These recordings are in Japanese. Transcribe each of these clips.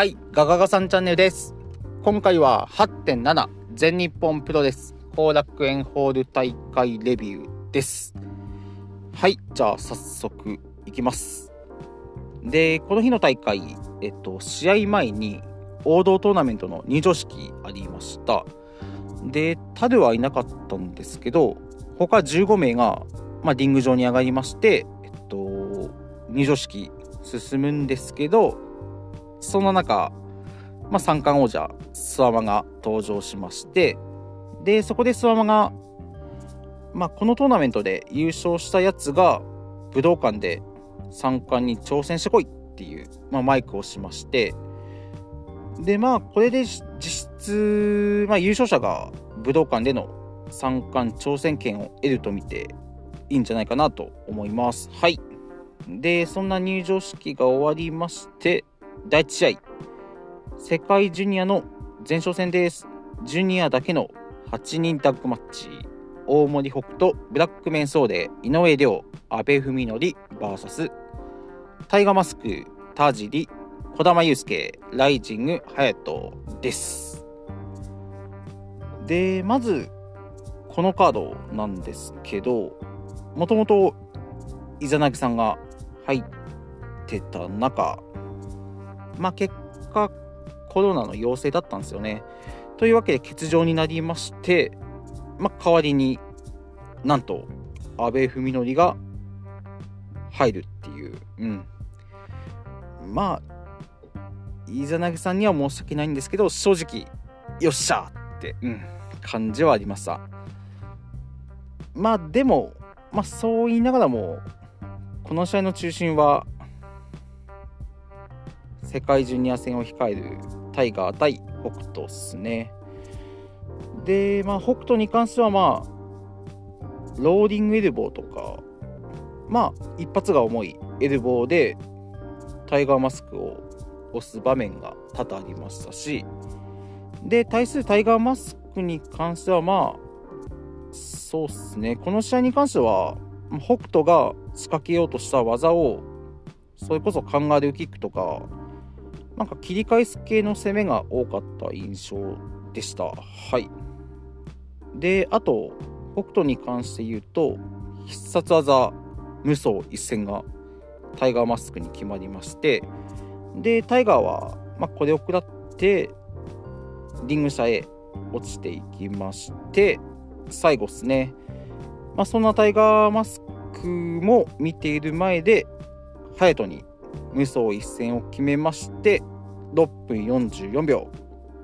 はい、ガガガさんチャンネルです。今回は8.7全日本プロレス後楽園ホール大会レビューです。はい、じゃあ早速いきます。で、この日の大会、えっと、試合前に王道トーナメントの入場式ありました。で、タルはいなかったんですけど、他15名が、まあ、リング上に上がりまして、えっと、入場式進むんですけど、その中、まあ、三冠王者、スワマが登場しまして、で、そこでスワマが、まあ、このトーナメントで優勝したやつが、武道館で三冠に挑戦してこいっていう、まあ、マイクをしまして、で、まあ、これで実質、まあ、優勝者が武道館での三冠挑戦権を得ると見ていいんじゃないかなと思います。はい。で、そんな入場式が終わりまして、第1試合、世界ジュニアの前哨戦です。ジュニアだけの8人タッグマッチ。大森北斗、ブラックメンソーデ、井上涼、阿部文則 VS タイガーマスク、田尻、児玉悠介、ライジング、隼人です。で、まず、このカードなんですけど、もともとイザナギさんが入ってた中、まあ結果、コロナの陽性だったんですよね。というわけで欠場になりまして、まあ代わりになんと阿部文則が入るっていう、うん。まあ、イザナギさんには申し訳ないんですけど、正直、よっしゃって、うん、感じはありました。まあでも、まあそう言いながらも、この試合の中心は、世界ジュニア戦を控えるタイガー対北斗っすね。で、まあ北斗に関してはまあ、ローリングエルボーとか、まあ一発が重いエルボーでタイガーマスクを押す場面が多々ありましたし、で、対するタイガーマスクに関してはまあ、そうっすね。この試合に関しては、北斗が仕掛けようとした技を、それこそカンガルーキックとか、なんか切り返す系の攻めが多かった印象でした。はい。で、あと、北斗に関して言うと、必殺技、無双一戦がタイガーマスクに決まりまして、で、タイガーは、まあ、これを食らって、リング下へ落ちていきまして、最後ですね。まあ、そんなタイガーマスクも見ている前で、隼人に無双一戦を決めまして、6分44秒、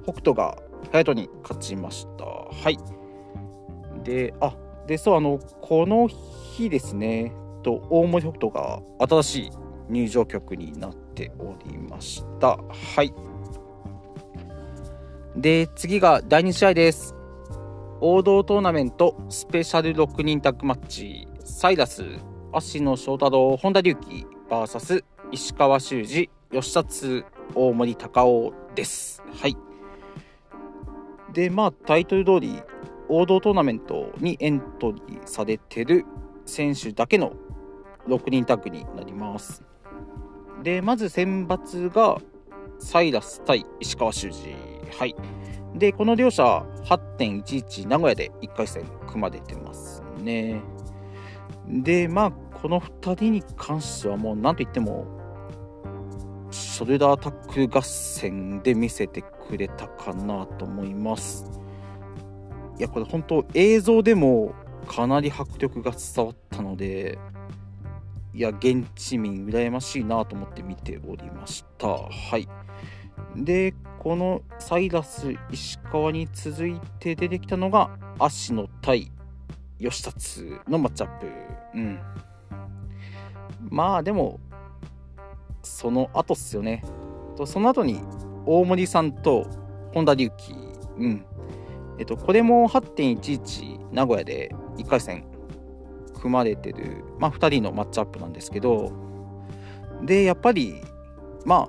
北斗が隼人に勝ちました。はい。で、あ、で、そう、あの、この日ですね、と大森北斗が新しい入場曲になっておりました。はい。で、次が第2試合です。王道トーナメントスペシャル6人タッグマッチサイラス芦野翔太郎本田隆起 VS 石川修司吉達大森隆夫です。はい。でまあタイトル通り王道トーナメントにエントリーされてる選手だけの6人タッグになります。でまず選抜がサイラス対石川修司。はい。で、この両者8.11名古屋で1回戦組まれてますね。で、まあ、この2人に関してはもう何と言っても、ショルダータック合戦で見せてくれたかなと思います。いや、これ本当映像でもかなり迫力が伝わったので、いや、現地民羨ましいなと思って見ておりました。はい。で、このサイラス石川に続いて出てきたのが芦野対吉達のマッチアップ。うん。まあでも、その後っすよね。とその後に大森さんと本田隆起。うん。えっと、これも8.11名古屋で1回戦組まれてる、まあ2人のマッチアップなんですけど、で、やっぱり、まあ、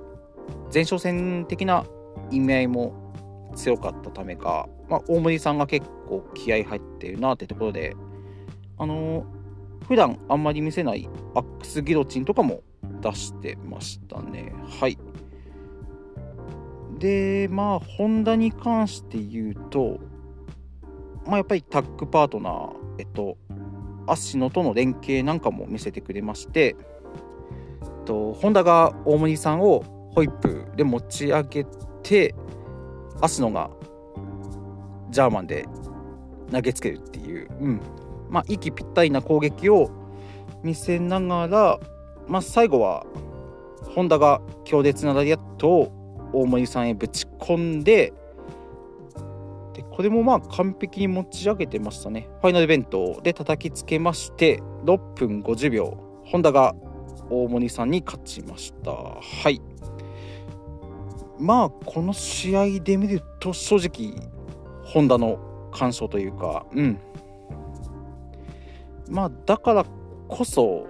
前哨戦的な意味合いも強かったためか、まあ、大森さんが結構気合入ってるなってところで、あのー普段あんまり見せないアックスギロチンとかも出してましたね。はい。でまあホンダに関して言うとまあやっぱりタッグパートナーえっと芦野との連携なんかも見せてくれまして、えっと、ホンダが大森さんをホイップで持ち上げて芦野がジャーマンで投げつけるっていう、うんまあ、息ぴったりな攻撃を見せながら、まあ、最後はホンダが強烈なラリアットを大森さんへぶち込んででこれもまあ完璧に持ち上げてましたね。ファイナルイベントで叩きつけまして6分50秒ホンダが大森さんに勝ちました。はい。まあこの試合で見ると正直ホンダの干渉というかうん。まあだからこそ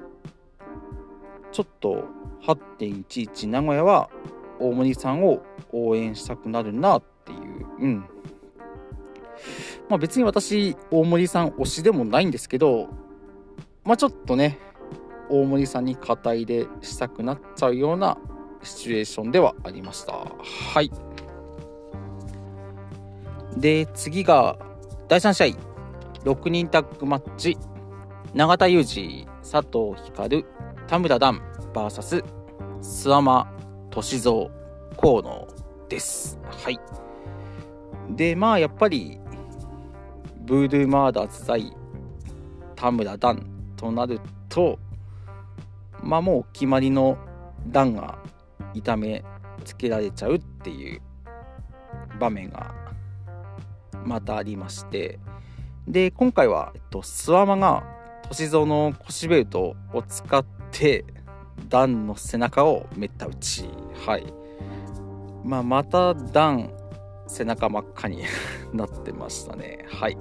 ちょっと8.11名古屋は大森さんを応援したくなるなっていう。うん。まあ別に私大森さん推しでもないんですけどまあちょっとね大森さんに肩入れしたくなっちゃうようなシチュエーションではありました。はい。で次が第3試合。6人タッグマッチ。永田裕二佐藤光田村段 VS 諏訪間歳三河野です。はいでまあやっぱりブードゥーマーダーズ在田村段となるとまあもう決まりの段が痛めつけられちゃうっていう場面がまたありまして。で今回は、えっと、スワマが歳三の腰ベルトを使ってダンの背中をめった打ち。はい。まあまたダン背中真っ赤に なってましたね。はい。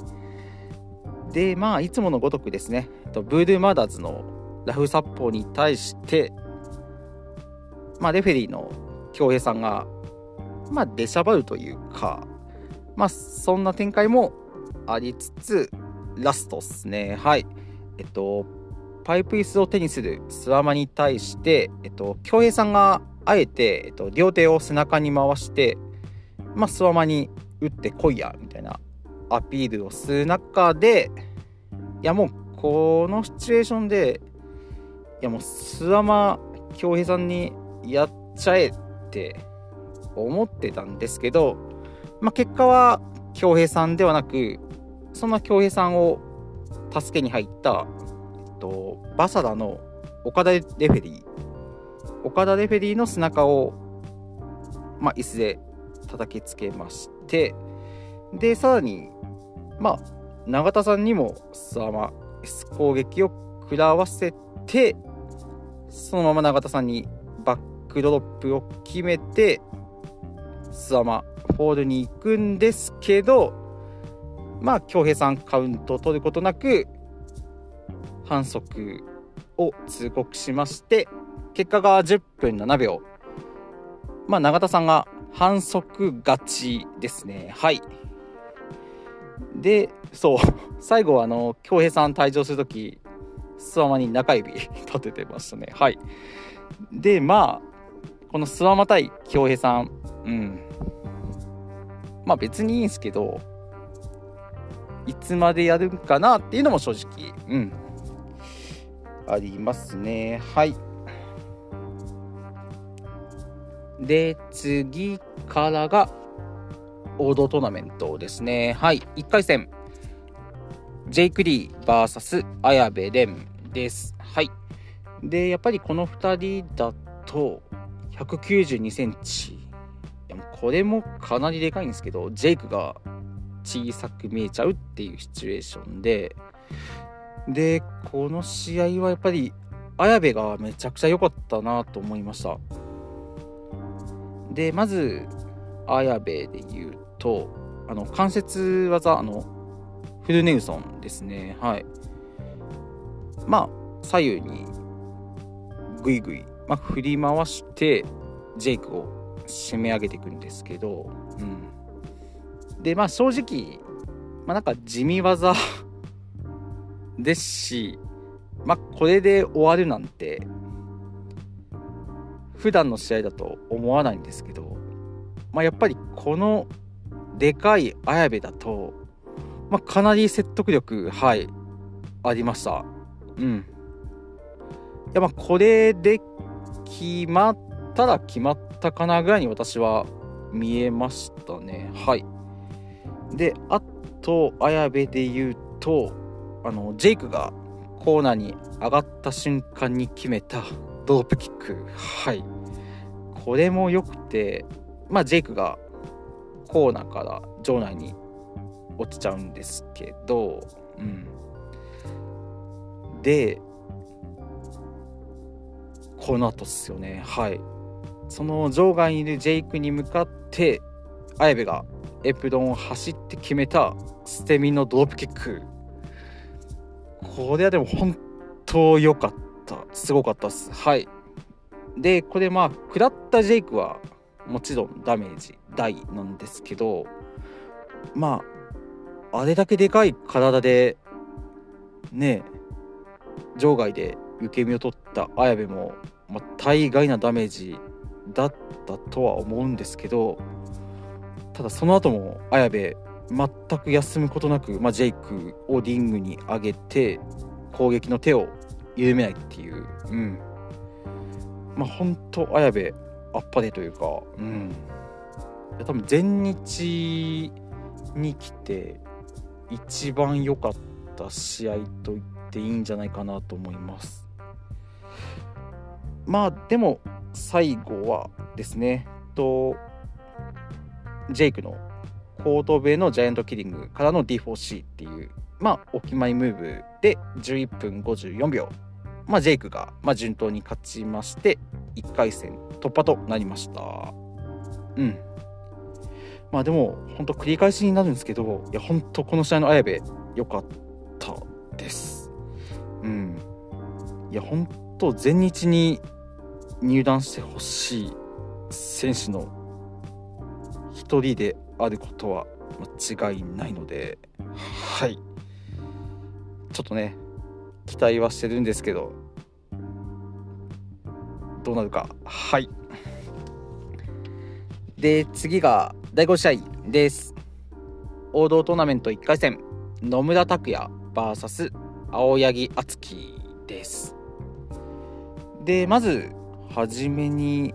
でまあいつものごとくですね。ブードゥーマーダーズのラフ殺法に対してまあレフェリーの恭平さんがまあ出しゃばるというかまあそんな展開もありつつラストっすね。はい。えっとパイプ椅子を手にするスワマに対してえっと恭平さんがあえて、えっと、両手を背中に回してまあスワマに打ってこいやみたいなアピールをする中でいやもうこのシチュエーションでいやもうスワマ恭平さんにやっちゃえって思ってたんですけどまあ、結果は恭平さんではなくそんな恭平さんを助けに入った、えっと、バサダの岡田レフェリー。岡田レフェリーの背中を、まあ、椅子で叩きつけましてでさらにまあ永田さんにもスワマ S 攻撃を食らわせてそのまま永田さんにバックドロップを決めてスワマホールに行くんですけどまあ恭平さんカウントを取ることなく反則を通告しまして結果が10分7秒。まあ永田さんが反則勝ちですね。はい。でそう。最後あの恭平さん退場する時スワマに中指立ててましたね。はい。でまあこのスワマ対恭平さん。うん。まあ別にいいんすけど、いつまでやるかなっていうのも正直、うん、ありますね。はい。で、次からが、王道トーナメントですね。はい。1回戦、ジェイク・リー VS 綾部蓮です。はい。で、やっぱりこの2人だと、192センチこれもかなりでかいんですけどジェイクが小さく見えちゃうっていうシチュエーションで。でこの試合はやっぱり綾部がめちゃくちゃ良かったなと思いました。でまず綾部で言うとあの関節技あのフルネウソンですね。はい。まあ左右にグイグイ、まあ、振り回してジェイクを締め上げていくんですけど、うん、でまあ正直、まあ、なんか地味技 ですしまあこれで終わるなんて普段の試合だと思わないんですけど、まあ、やっぱりこのでかい綾部だと、まあ、かなり説得力はいありました。うん。いやまあこれで決まったら決まったかなぐらいに私は見えましたね。はい。であと綾部で言うとあのジェイクがコーナーに上がった瞬間に決めたドロップキック。はい。これも良くてまあジェイクがコーナーから場内に落ちちゃうんですけど、うん、でこの後っすよね。はい。その場外にいるジェイクに向かって綾部がエプロンを走って決めた捨て身のドロップキック。これはでも本当良かった。すごかったっす。はい。でこれまあ食らったジェイクはもちろんダメージ大なんですけどまああれだけでかい体でね場外で受け身を取った綾部も、まあ、大概なダメージだったとは思うんですけどただその後も綾部全く休むことなく、まあ、ジェイクをリングに上げて攻撃の手を緩めないっていう、うん、まあ本当綾部あっぱれというか、うん、いや多分全日に来て一番良かった試合と言っていいんじゃないかなと思います。まあでも最後はですねとジェイクのコートベのジャイアントキリングからの D4C っていうまあお決まりムーブで11分54秒。まあジェイクが、まあ、順当に勝ちまして1回戦突破となりました。うん。まあでも本当繰り返しになるんですけどいや本当この試合の綾部良かったです。うん。いや本当全日に入団してほしい選手の一人であることは間違いないのではい。ちょっとね期待はしてるんですけどどうなるか。はい。で次が第5試合です。王道トーナメント1回戦。野村拓也 VS 青柳敦樹です。でまずはじめに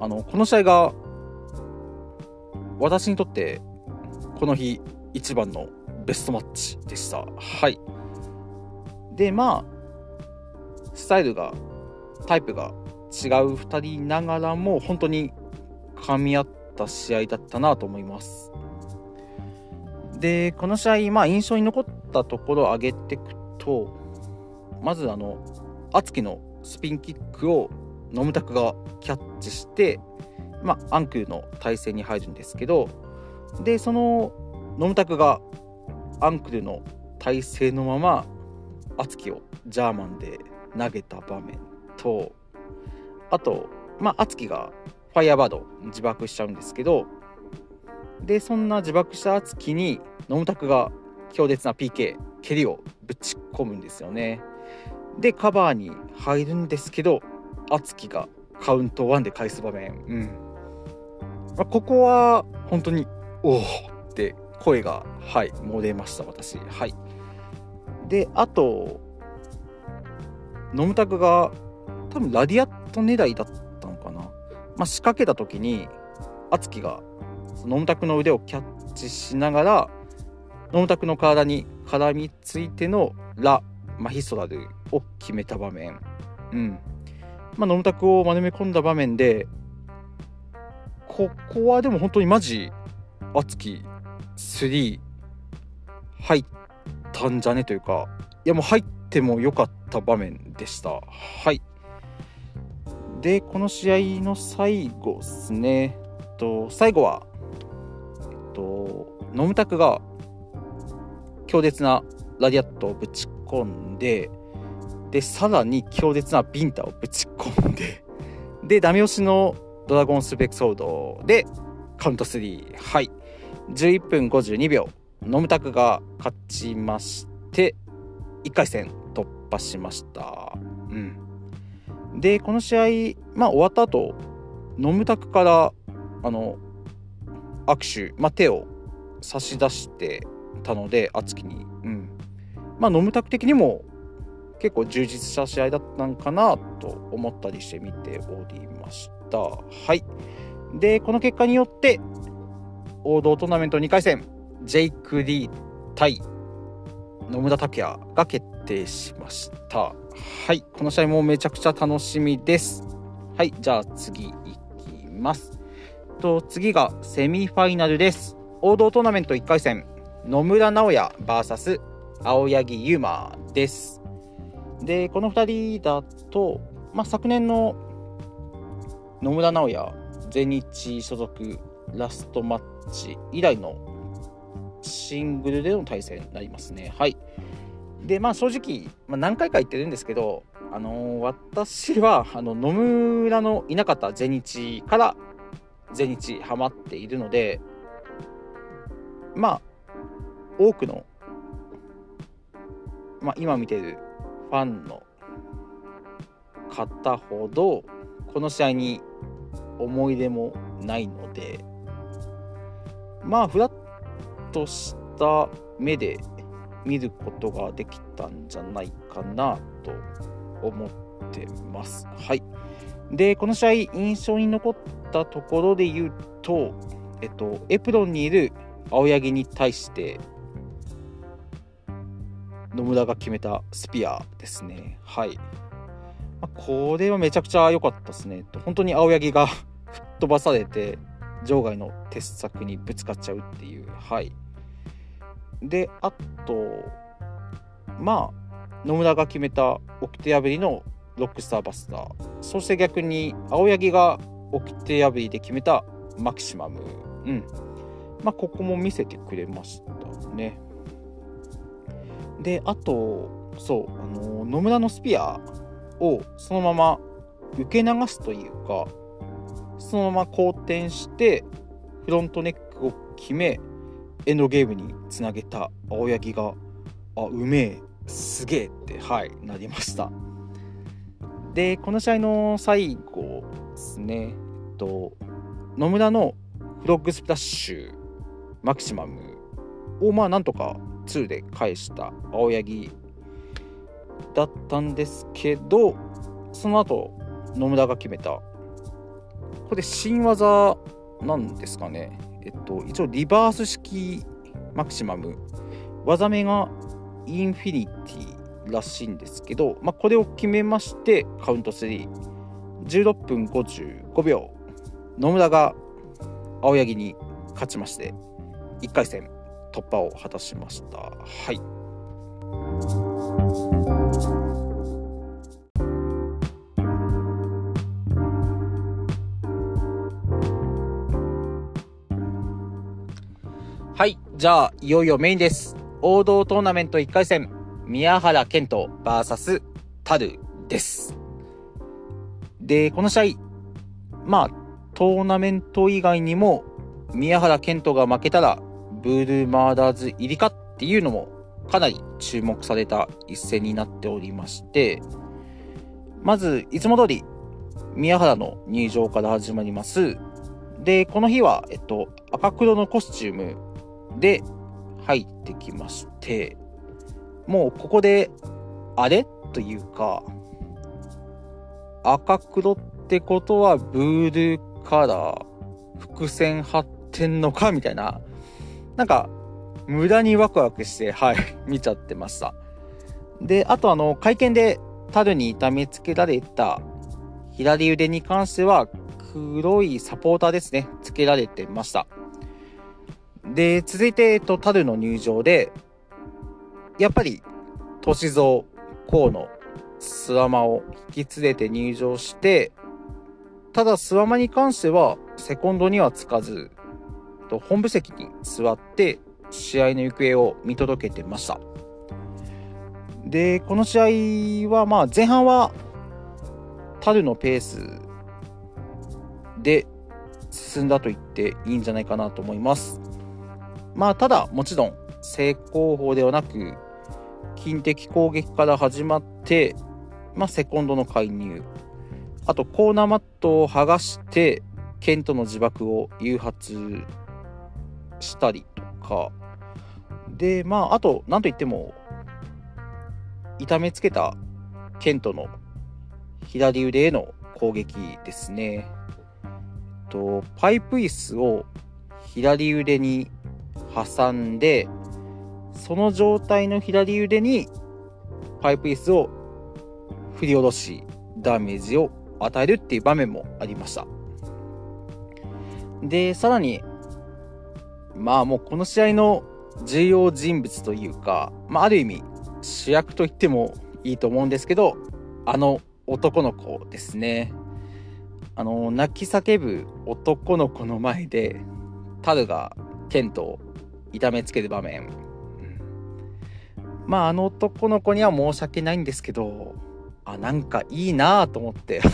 あのこの試合が私にとってこの日一番のベストマッチでしたはいでまあスタイルがタイプが違う2人ながらも本当に噛み合った試合だったなと思います。でこの試合、まあ、印象に残ったところを挙げていくとまずあの敦樹のスピンキックをノムタクがキャッチして、まあ、アンクルの体勢に入るんですけどでそのノムタクがアンクルの体勢のまま敦樹をジャーマンで投げた場面とあと、まあ、敦樹がファイヤーバード自爆しちゃうんですけどでそんな自爆した敦樹にノムタクが強烈な PK 蹴りをぶち込むんですよね。でカバーに入るんですけど敦樹がカウント1で返す場面。うん、まあ、ここは本当におおって声がはい漏れました私。はい。であとノムタクが多分ラディアット狙いだったのかな、まあ、仕掛けた時に敦樹がノムタクの腕をキャッチしながらノムタクの体に絡みついてのラ・マヒストラルを決めた場面。うん。まあノムタクを丸め込んだ場面でここはでも本当にマジ敦樹3入ったんじゃね？というかいやもう入っても良かった場面でした。はい。で、この試合の最後ですね、えっと最後は、えっと、ノムタクが強烈なラディアットをぶち込んで、で、さらに強烈なビンタをぶち込んで、で、ダメ押しのドラゴンスペクソードでカウント3。はい。11分52秒。ノムタクが勝ちまして、1回戦突破しました。うん。でこの試合、まあ、終わった後ノムタクからあの握手、まあ、手を差し出してたので敦貴に、うんまあ、ノムタク的にも結構充実した試合だったんかなと思ったりして見ておりましたた。はい。でこの結果によって王道トーナメント2回戦ジェイク・リー対野村拓也が決定しました。はい。この試合もめちゃくちゃ楽しみです。はい。じゃあ次いきます。と次がセミファイナルです。王道トーナメント1回戦野村直哉 VS 青柳優馬です。でこの2人だと、まあ、昨年の野村直哉全日所属ラストマッチ以来のシングルでの対戦になりますね。はい。で、まあ正直、まあ、何回か言ってるんですけど、あのー、私はあの野村のいなかった全日から全日ハマっているので、まあ、多くの、まあ、今見てるファンの方ほど、この試合に思い出もないので、まあ、フラッとした目で見ることができたんじゃないかなと思ってます。はい。で、この試合、印象に残ったところで言うと、えっと、エプロンにいる青柳に対して、野村が決めたスピアですね。はい。これはめちゃくちゃ良かったですね。本当に青柳が 吹っ飛ばされて、場外の鉄柵にぶつかっちゃうっていう。はい。で、あと、まあ、野村が決めた掟破りのロックスターバスター。そして逆に、青柳が掟破りで決めたマキシマム。うん。まあ、ここも見せてくれましたね。で、あと、そう、あの野村のスピアをそのまま受け流すというか、そのまま好転して、フロントネックを決め、エンドゲームにつなげた青柳が、あ、うめえ、すげえって、はい、なりました。で、この試合の最後ですね、えっと、野村のフロッグスプラッシュ、マキシマムを、まあ、なんとか2で返した青柳だったんですけど、その後、野村が決めた、これ新技なんですかね。えっと、一応リバース式マキシマム。技名がインフィニティらしいんですけど、まあ、これを決めましてカウント316分55秒。野村が青柳に勝ちまして1回戦突破を果たしました。はい。じゃあ、いよいよメインです。王道トーナメント1回戦、宮原健人 VS タルです。で、この試合、まあ、トーナメント以外にも、宮原健人が負けたら、ブルーマーダーズ入りかっていうのも、かなり注目された一戦になっておりまして、まず、いつも通り、宮原の入場から始まります。で、この日は、えっと、赤黒のコスチュームで入ってきまして、もうここで、あれ？というか、赤黒ってことはブールカラー、伏線張ってんのか？みたいな、なんか、無駄にワクワクして、はい、見ちゃってました。で、あとあの、会見でタルに痛めつけられた左腕に関しては、黒いサポーターですね、つけられてました。で、続いて、えっと、タルの入場で、やっぱり、歳三、河野、スワマを引き連れて入場して、ただスワマに関しては、セコンドにはつかず、と本部席に座って、試合の行方を見届けてました。で、この試合は、まあ、前半は、タルのペースで進んだと言っていいんじゃないかなと思います。まあ、ただ、もちろん、正攻法ではなく、近敵攻撃から始まって、まあ、セコンドの介入。あと、コーナーマットを剥がして、ケントの自爆を誘発したりとか、で、まあ、あと、なんといっても、痛めつけたケントの左腕への攻撃ですね。とパイプ椅子を左腕に挟んでその状態の左腕にパイプ椅子を振り下ろしダメージを与えるっていう場面もありました。でさらにまあもうこの試合の重要人物というか、まあ、ある意味主役と言ってもいいと思うんですけどあの男の子ですね。あの泣き叫ぶ男の子の前でタルがケントを痛めつける場面、うん、まああの男の子には申し訳ないんですけどあなんかいいなあと思って。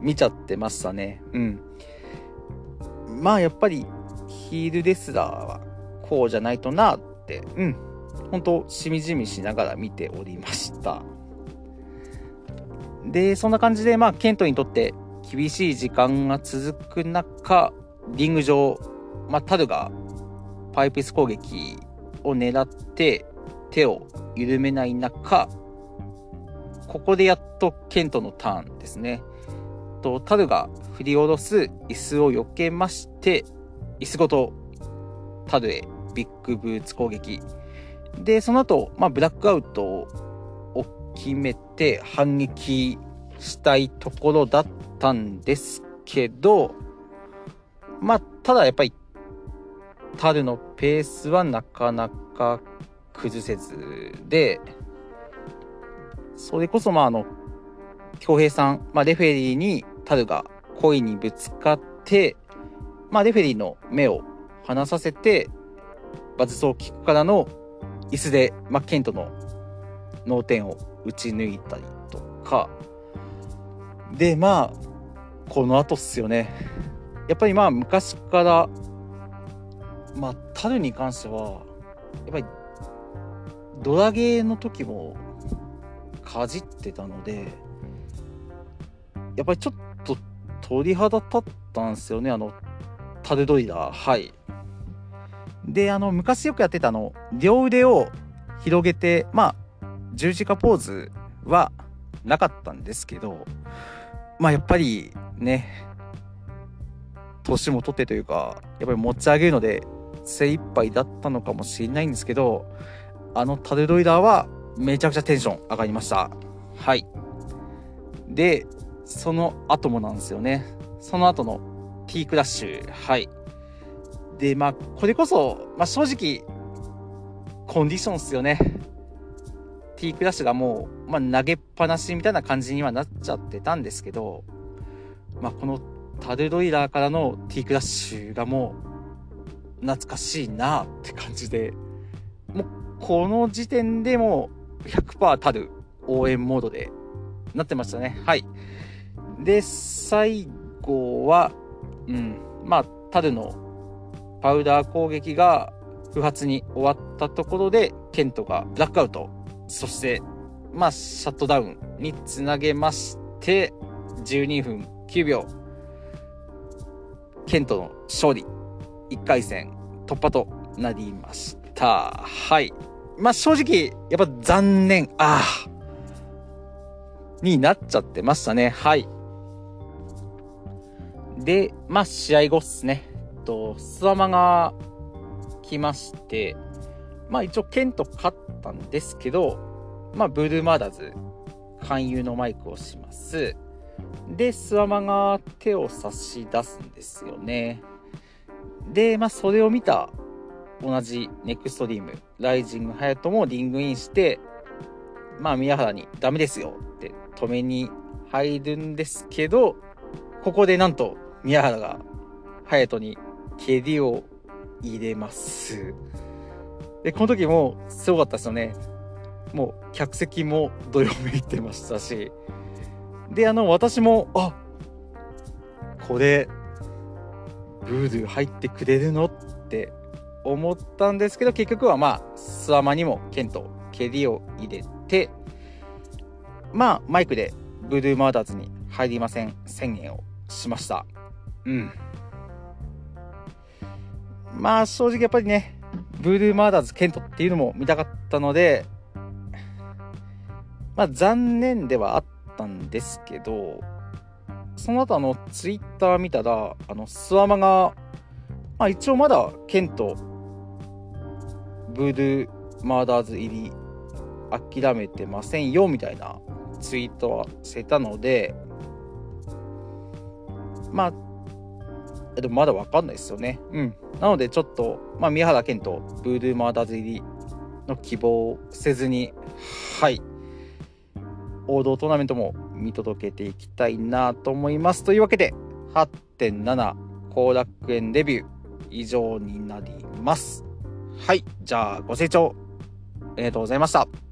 見ちゃってましたね。うん。まあやっぱりヒールレスラーはこうじゃないとなって。うん。本当しみじみしながら見ておりました。で、そんな感じで、まあ、ケントにとって厳しい時間が続く中、リング上、まあ、タルがパイプス攻撃を狙って手を緩めない中、ここでやっとケントのターンですね。とタルが振り下ろす椅子を避けまして、椅子ごとタルへビッグブーツ攻撃。で、その後、まあ、ブラックアウトを決めて反撃したいところだったんですけど、まあ、ただやっぱり、タルのペースはなかなか崩せずで、それこそまああの、恭平さん、まあレフェリーにタルが恋にぶつかって、まあレフェリーの目を離させて、バズソーキックからの椅子で、まあケントの脳天を打ち抜いたりとか。でまあこの後っすよね。やっぱりまあ昔からまあタルに関してはやっぱりドラゲーの時もかじってたのでやっぱりちょっと鳥肌立ったんですよねあのタルドイダー。はい。であの昔よくやってたあの両腕を広げてまあ十字架ポーズはなかったんですけど、まあやっぱりね、年も取ってというか、やっぱり持ち上げるので精一杯だったのかもしれないんですけど、あのタデロイダーはめちゃくちゃテンション上がりました。はい。で、その後もなんですよね。その後の T クラッシュ。はい。で、まあ、これこそ、まあ正直、コンディションっすよね。T クラッシュがもう、まあ、投げっぱなしみたいな感じにはなっちゃってたんですけど、まあ、このタルロイラーからの T クラッシュがもう懐かしいなって感じで、もうこの時点でも100%タル応援モードでなってましたね。はい。で、最後は、うん、まあ、タルのパウダー攻撃が不発に終わったところで、ケントがブラックアウト。そして、まあ、シャットダウンにつなげまして、12分9秒、ケントの勝利、1回戦突破となりました。はい。まあ、正直、やっぱ残念、ああ、になっちゃってましたね。はい。で、まあ、試合後っすね。と、スワマが来まして、まあ一応ケント勝ったんですけど、まあブルーマーダーズ、勧誘のマイクをします。で、スワマが手を差し出すんですよね。で、まあそれを見た同じネクストリーム、ライジングハヤトもリングインして、まあ宮原にダメですよって止めに入るんですけど、ここでなんと宮原がハヤトに蹴りを入れます。で、この時もすごかったですよね。もう客席もどよめいてましたし。で、あの、私も、あこれ、ブードゥ入ってくれるの？って思ったんですけど、結局はまあ、スワマにも剣と蹴りを入れて、まあ、マイクでブルーマーダーズに入りません宣言をしました。うん。まあ正直やっぱりね、ブルーマーダーズケントっていうのも見たかったので、まあ残念ではあったんですけど、その後あのツイッター見たら、あのスワマが、まあ一応まだケント、ブルーマーダーズ入り諦めてませんよみたいなツイートはしてたので、まあ、でもまだわかんないですよね。うん。なのでちょっと、まあ、宮原健とブードゥーマーダーズ入りの希望をせずに、はい。王道トーナメントも見届けていきたいなと思います。というわけで、8.7後楽園デビュー以上になります。はい。じゃあ、ご清聴ありがとうございました。